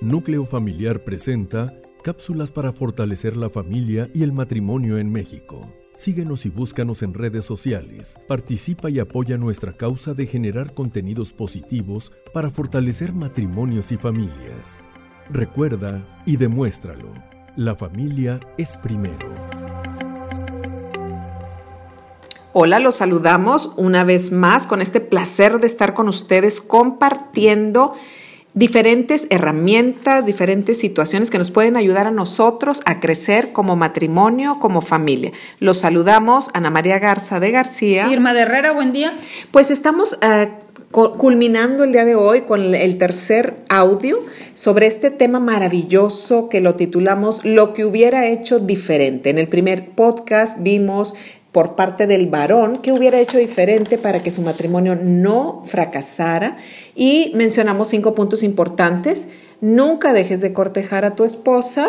Núcleo Familiar presenta cápsulas para fortalecer la familia y el matrimonio en México. Síguenos y búscanos en redes sociales. Participa y apoya nuestra causa de generar contenidos positivos para fortalecer matrimonios y familias. Recuerda y demuéstralo. La familia es primero. Hola, los saludamos una vez más con este placer de estar con ustedes compartiendo diferentes herramientas, diferentes situaciones que nos pueden ayudar a nosotros a crecer como matrimonio, como familia. Los saludamos, Ana María Garza de García. Irma de Herrera, buen día. Pues estamos uh, culminando el día de hoy con el tercer audio sobre este tema maravilloso que lo titulamos Lo que hubiera hecho diferente. En el primer podcast vimos por parte del varón que hubiera hecho diferente para que su matrimonio no fracasara y mencionamos cinco puntos importantes Nunca dejes de cortejar a tu esposa.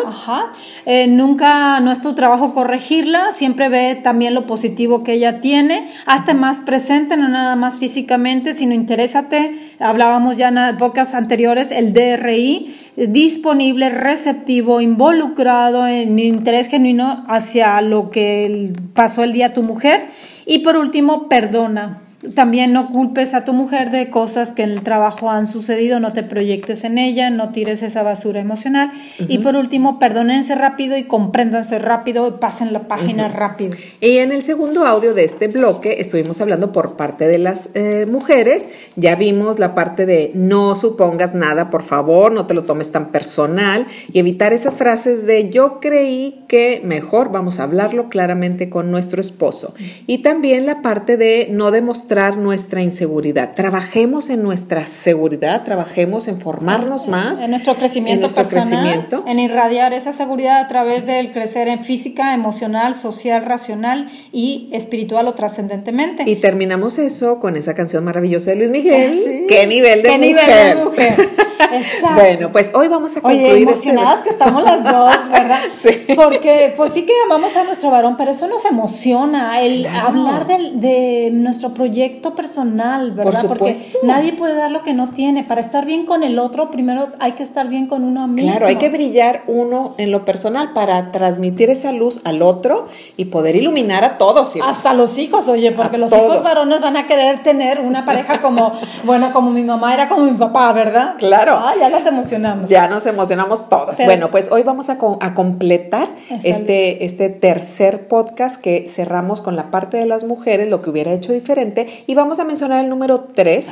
Eh, nunca, no es tu trabajo corregirla, siempre ve también lo positivo que ella tiene, hazte más presente, no nada más físicamente, sino interésate. Hablábamos ya en épocas anteriores, el DRI, disponible, receptivo, involucrado en interés genuino hacia lo que pasó el día tu mujer. Y por último, perdona también no culpes a tu mujer de cosas que en el trabajo han sucedido, no te proyectes en ella, no tires esa basura emocional. Y por último, perdónense rápido y compréndanse rápido y pasen la página rápido. Y en el segundo audio de este bloque estuvimos hablando por parte de las eh, mujeres. Ya vimos la parte de no supongas nada, por favor, no te lo tomes tan personal y evitar esas frases de yo creí que mejor vamos a hablarlo claramente con nuestro esposo. Y también la parte de no demostrar nuestra inseguridad. Trabajemos en nuestra seguridad, trabajemos en formarnos más. En nuestro crecimiento en nuestro crecimiento. En irradiar esa seguridad a través del crecer en física, emocional, social, racional y espiritual o trascendentemente. Y terminamos eso con esa canción maravillosa de Luis Miguel. ¿Qué nivel de ¿Qué Nivel de mujer? Exacto. Bueno, pues hoy vamos a concluir. Oye, este emocionadas que estamos las dos, ¿verdad? sí. Porque pues sí que amamos a nuestro varón, pero eso nos emociona, el hablar de, de nuestro proyecto personal, ¿verdad? Porque nadie puede dar lo que no tiene. Para estar bien con el otro, primero hay que estar bien con uno mismo. Claro, hay que brillar uno en lo personal para transmitir esa luz al otro y poder iluminar a todos. Hasta los hijos, oye, porque los hijos varones van a querer tener una pareja como, bueno, como mi mamá era como mi papá, ¿verdad? Claro. Ah, ya nos emocionamos. Ya nos emocionamos todos. bueno, pues hoy vamos a, a completar este, este tercer podcast que cerramos con la parte de las mujeres, lo que hubiera hecho diferente y vamos a mencionar el número 3.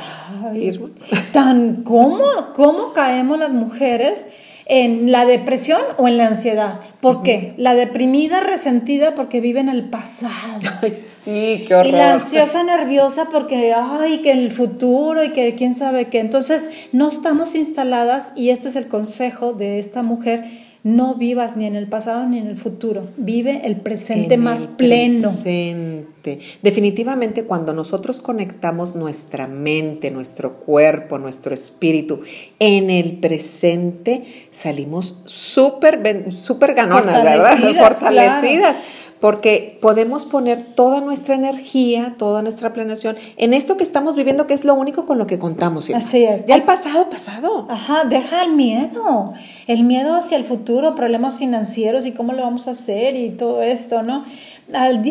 Tan, ¿cómo, ¿Cómo caemos las mujeres? en la depresión o en la ansiedad. ¿Por qué? La deprimida, resentida porque vive en el pasado. Ay, sí, qué horror. Y la ansiosa, nerviosa porque, ay, que el futuro y que quién sabe qué. Entonces, no estamos instaladas y este es el consejo de esta mujer no vivas ni en el pasado ni en el futuro. Vive el presente más pleno. Presente. Definitivamente cuando nosotros conectamos nuestra mente, nuestro cuerpo, nuestro espíritu en el presente, salimos súper super ganonas, ¿verdad? Fortalecidas porque podemos poner toda nuestra energía, toda nuestra planeación en esto que estamos viviendo, que es lo único con lo que contamos. Así es. Ya el pasado, pasado. Ajá, deja el miedo, el miedo hacia el futuro, problemas financieros y cómo lo vamos a hacer y todo esto, ¿no?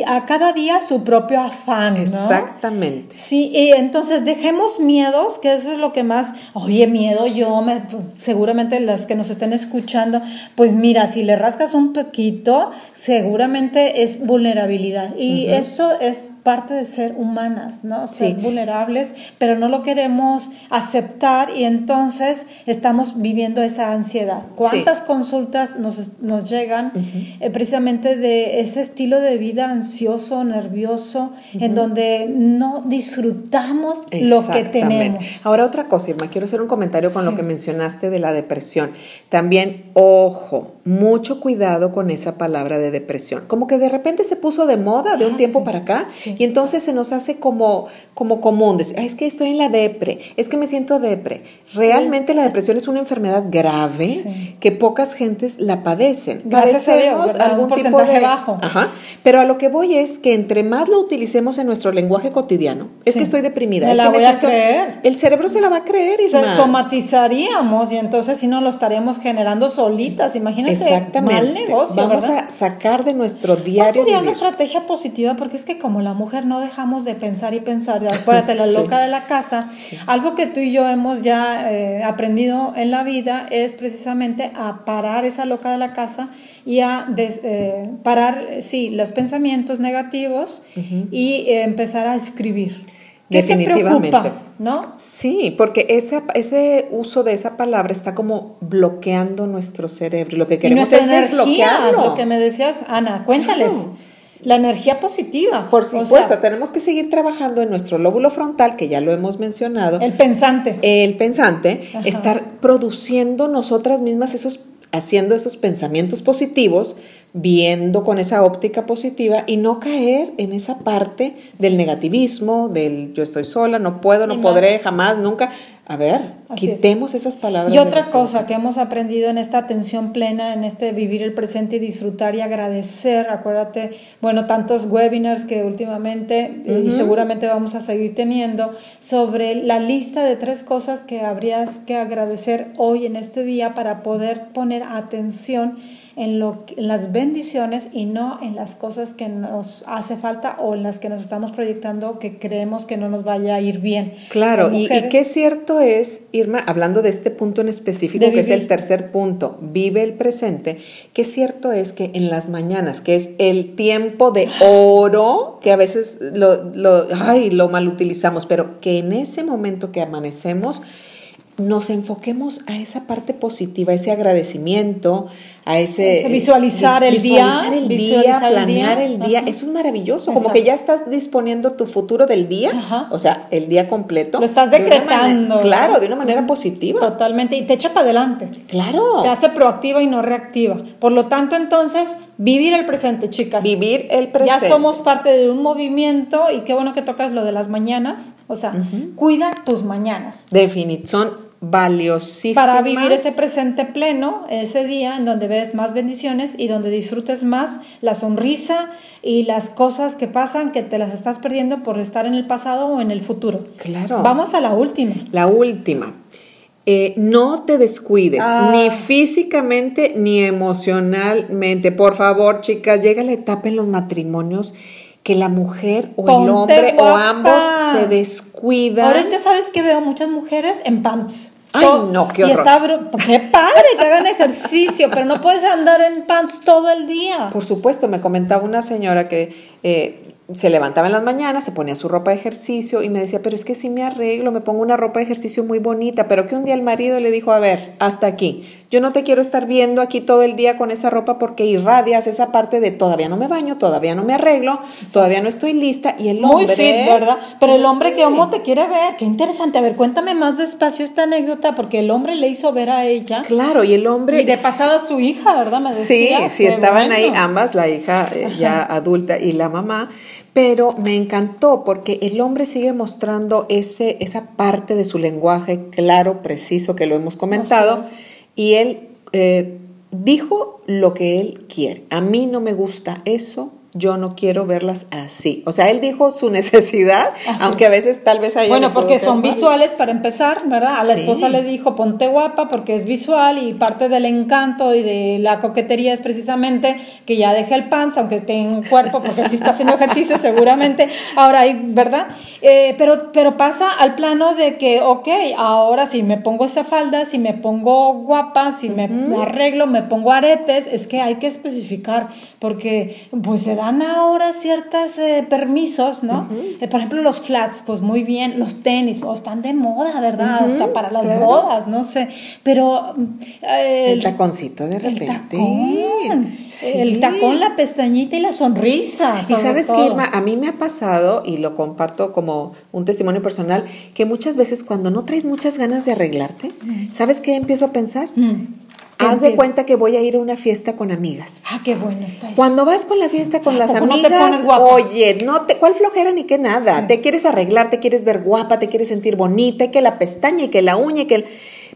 a cada día su propio afán, ¿no? Exactamente. Sí, y entonces dejemos miedos, que eso es lo que más, oye, miedo yo, me, seguramente las que nos estén escuchando, pues mira, si le rascas un poquito, seguramente es vulnerabilidad. Y eso es parte de ser humanas, ¿no? Ser vulnerables, pero no lo queremos aceptar y entonces estamos viviendo esa ansiedad. ¿Cuántas consultas nos, nos llegan eh, precisamente de ese estilo de vida ansioso, nervioso, en donde no disfrutamos lo que tenemos? Ahora otra cosa, Irma, quiero hacer un comentario con lo que mencionaste de la depresión. También, ojo, mucho cuidado con esa palabra de depresión. Como que de repente se puso de moda de un ah, tiempo para acá y entonces se nos hace como, como común decir, es que estoy en la depre, es que me siento depre. Realmente la depresión es una enfermedad grave que pocas gentes la padecen. Gracias Padecemos a algún tipo de bajo. Ajá, pero a lo que voy es que entre más lo utilicemos en nuestro lenguaje cotidiano, es Sí. que estoy deprimida. Me es la que voy a creer. El cerebro se la va a creer, Se Isma. somatizaríamos y entonces si no lo estaríamos generando solitas. Imagínate, Exactamente. mal negocio, Vamos ¿verdad? a sacar de nuestro ¿Cuál diario sería una estrategia positiva? Porque es que como la mujer no dejamos de pensar y pensar, acuérdate, la Sí. loca de la casa, algo que tú y yo hemos ya eh, aprendido en la vida es precisamente a parar esa loca de la casa y a des- eh, parar, sí, los pensamientos negativos y eh, empezar a escribir. ¿Qué te preocupa? ¿No? Sí, porque ese, ese uso de esa palabra está como bloqueando nuestro cerebro. y Lo que Y queremos nuestra es energía, desbloquearlo. lo que me decías, Ana, cuéntales. La energía positiva. Por o sea, supuesto, tenemos que seguir trabajando en nuestro lóbulo frontal, que ya lo hemos mencionado. el pensante. el pensante, Ajá. estar produciendo nosotras mismas esos, haciendo esos pensamientos positivos, viendo con esa óptica positiva y no caer en esa parte del negativismo, del yo estoy sola, no puedo, no Ni podré, nada. jamás, nunca. A ver, Así es. quitemos esas palabras. Y otra cosa que hemos aprendido en esta atención plena, en este vivir el presente y disfrutar y agradecer, acuérdate, bueno, tantos webinars que últimamente eh, y seguramente vamos a seguir teniendo sobre la lista de tres cosas que habrías que agradecer hoy en este día para poder poner atención en, lo, en las bendiciones y no en las cosas que nos hace falta o en las que nos estamos proyectando que creemos que no nos vaya a ir bien. Claro, y, qué cierto es, Irma, hablando de este punto en específico, que es el tercer punto, vive el presente, qué cierto es que en las mañanas, que es el tiempo de oro, que a veces lo, lo, ay, lo mal utilizamos, pero que en ese momento que amanecemos, nos enfoquemos a esa parte positiva, ese agradecimiento, a ese... Ese visualizar el día, visualizar el día, el planear día. el día, eso es maravilloso, como que ya estás disponiendo tu futuro del día, Ajá. o sea, el día completo. Lo estás de decretando, manera- claro, de una manera positiva. Totalmente, y te echa para adelante. Claro. Te hace proactiva y no reactiva. Por lo tanto, entonces, vivir el presente, chicas. Vivir el presente. Ya somos parte de un movimiento y qué bueno que tocas lo de las mañanas. O sea, cuida tus mañanas. Definit, son valiosísimas. Para vivir ese presente pleno, ese día en donde ves más bendiciones y donde disfrutes más la sonrisa y las cosas que pasan que te las estás perdiendo por estar en el pasado o en el futuro. Claro. Vamos a la última. La última. Eh, no te descuides, Ah. ni físicamente ni emocionalmente. Por favor, chicas, llega la etapa en los matrimonios que la mujer o el hombre o ambos se descuidan. Ahorita sabes que veo muchas mujeres en pants. Ay, Todo- no, qué Y horror. está, bru- qué padre que hagan ejercicio, pero no puedes andar en pants todo el día. Por supuesto, me comentaba una señora que eh, se levantaba en las mañanas, se ponía su ropa de ejercicio y me decía, pero es que si me arreglo, me pongo una ropa de ejercicio muy bonita, pero que un día el marido le dijo, a ver, hasta aquí, yo no te quiero estar viendo aquí todo el día con esa ropa porque irradias esa parte de todavía no me baño, todavía no me arreglo, todavía no estoy lista y el Muy hombre... fit, ¿verdad? Pero el hombre, Sí. que ¿cómo te quiere ver? Qué interesante. A ver, cuéntame más despacio esta anécdota, porque el hombre le hizo ver a ella. Claro, y el hombre... Y de pasada su hija, ¿verdad? Me Sí, decía. sí, Qué estaban ahí ambas, la hija eh, ya adulta y la mamá, pero me encantó porque el hombre sigue mostrando ese, esa parte de su lenguaje claro, preciso, que lo hemos comentado, y él eh, dijo lo que él quiere. A mí no me gusta eso. Yo no quiero verlas así. O sea, él dijo su necesidad, Así. aunque a veces tal vez haya. Bueno, porque son visuales para empezar, ¿verdad? A la Sí. esposa le dijo ponte guapa porque es visual y parte del encanto y de la coquetería es precisamente que ya deje el pants, aunque tenga un cuerpo, porque si está haciendo ejercicio seguramente. Ahora hay, ¿verdad? Eh, pero, pero pasa al plano de que, ok, ahora si me pongo esta falda, si me pongo guapa, si me arreglo, me pongo aretes, es que hay que especificar porque pues se dan ahora ciertos permisos, ¿no? Eh, por ejemplo, los flats, pues muy bien, los tenis, oh, están de moda, ¿verdad? Hasta para las claro. bodas, no sé, pero eh, El taconcito de el repente. tacón, Sí. el tacón, la pestañita y la sonrisa. Y sabes todo. que, Irma, a mí me ha pasado, y lo comparto como un testimonio personal, que muchas veces cuando no traes muchas ganas de arreglarte, ¿sabes qué empiezo a pensar? Mm. ¿Qué Haz de cuenta que voy a ir a una fiesta con amigas. Ah, qué bueno está eso. Cuando vas con la fiesta con ¿A las no amigas, oye, no te, ¿cuál flojera ni qué nada? Te quieres arreglar, te quieres ver guapa, te quieres sentir bonita, y que la pestaña y que la uña y que el...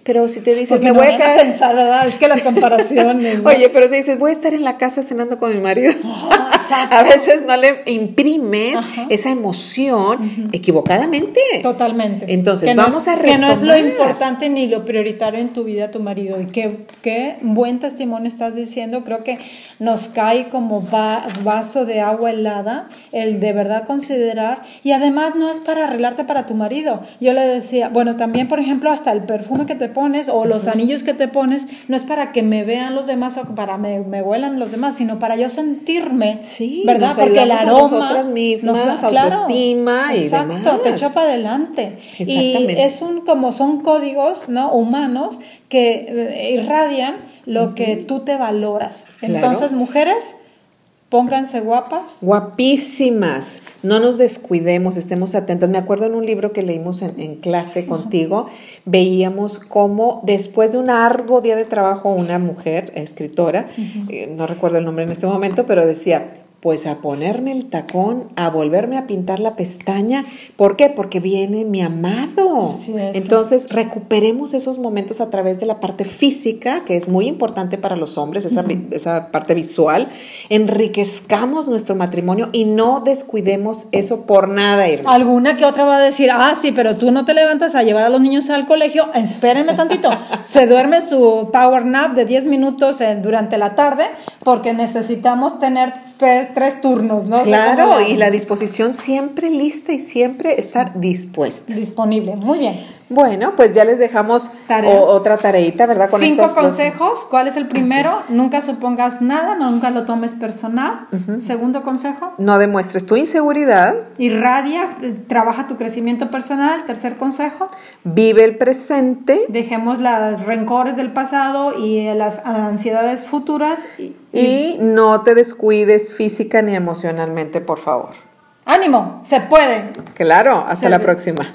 Pero si te dices, Porque me no voy a quedar... pensar, ¿verdad? Es que las comparaciones. ¿no? Oye, pero si dices, voy a estar en la casa cenando con mi marido, exacto. a veces no le imprimes esa emoción equivocadamente. Totalmente. Entonces, Que no vamos es- a Que no es lo retomar. importante ni lo prioritario en tu vida, tu marido. Y qué, qué buen testimonio estás diciendo. Creo que nos cae como va- vaso de agua helada el de verdad considerar. Y además no es para arreglarte para tu marido. Yo le decía, bueno, también, por ejemplo, hasta el perfume que te pones o los anillos que te pones, no es para que me vean los demás o para me, me huelan los demás, sino para yo sentirme. Sí, ¿verdad? nos Porque el a aroma. nosotras mismas, nos- autoestima y exacto, demás. te echa para adelante. Exactamente. Y es un, como son códigos ¿no? humanos que eh, irradian lo que tú te valoras. Claro. Entonces, mujeres, pónganse guapas. Guapísimas. No nos descuidemos, estemos atentas. Me acuerdo en un libro que leímos en, en clase contigo, veíamos cómo después de un arduo día de trabajo, una mujer, escritora, eh, no recuerdo el nombre en este momento, pero decía, pues a ponerme el tacón, a volverme a pintar la pestaña. ¿Por qué? Porque viene mi amado. Entonces, recuperemos esos momentos a través de la parte física, que es muy importante para los hombres, esa, esa parte visual. Enriquezcamos nuestro matrimonio y no descuidemos eso por nada, Irma. Alguna que otra va a decir, ah, sí, pero tú no te levantas a llevar a los niños al colegio, espérenme tantito. Se duerme su power nap de 10 minutos durante la tarde porque necesitamos tener tres, tres turnos, ¿no? Claro, y la disposición siempre lista y siempre estar dispuesta. Disponible, muy bien. Bueno, pues ya les dejamos Tarea. o- otra tareita, ¿verdad? Con Cinco estas dos- consejos. ¿Cuál es el primero? Nunca supongas nada, no, nunca lo tomes personal. Segundo consejo, No demuestres tu inseguridad, irradia, eh, trabaja tu crecimiento personal. Tercer consejo, vive el presente dejemos los rencores del pasado y eh, las ansiedades futuras. Y, y no te descuides física ni emocionalmente, por favor. ánimo, se puede. Claro, hasta Se la próxima.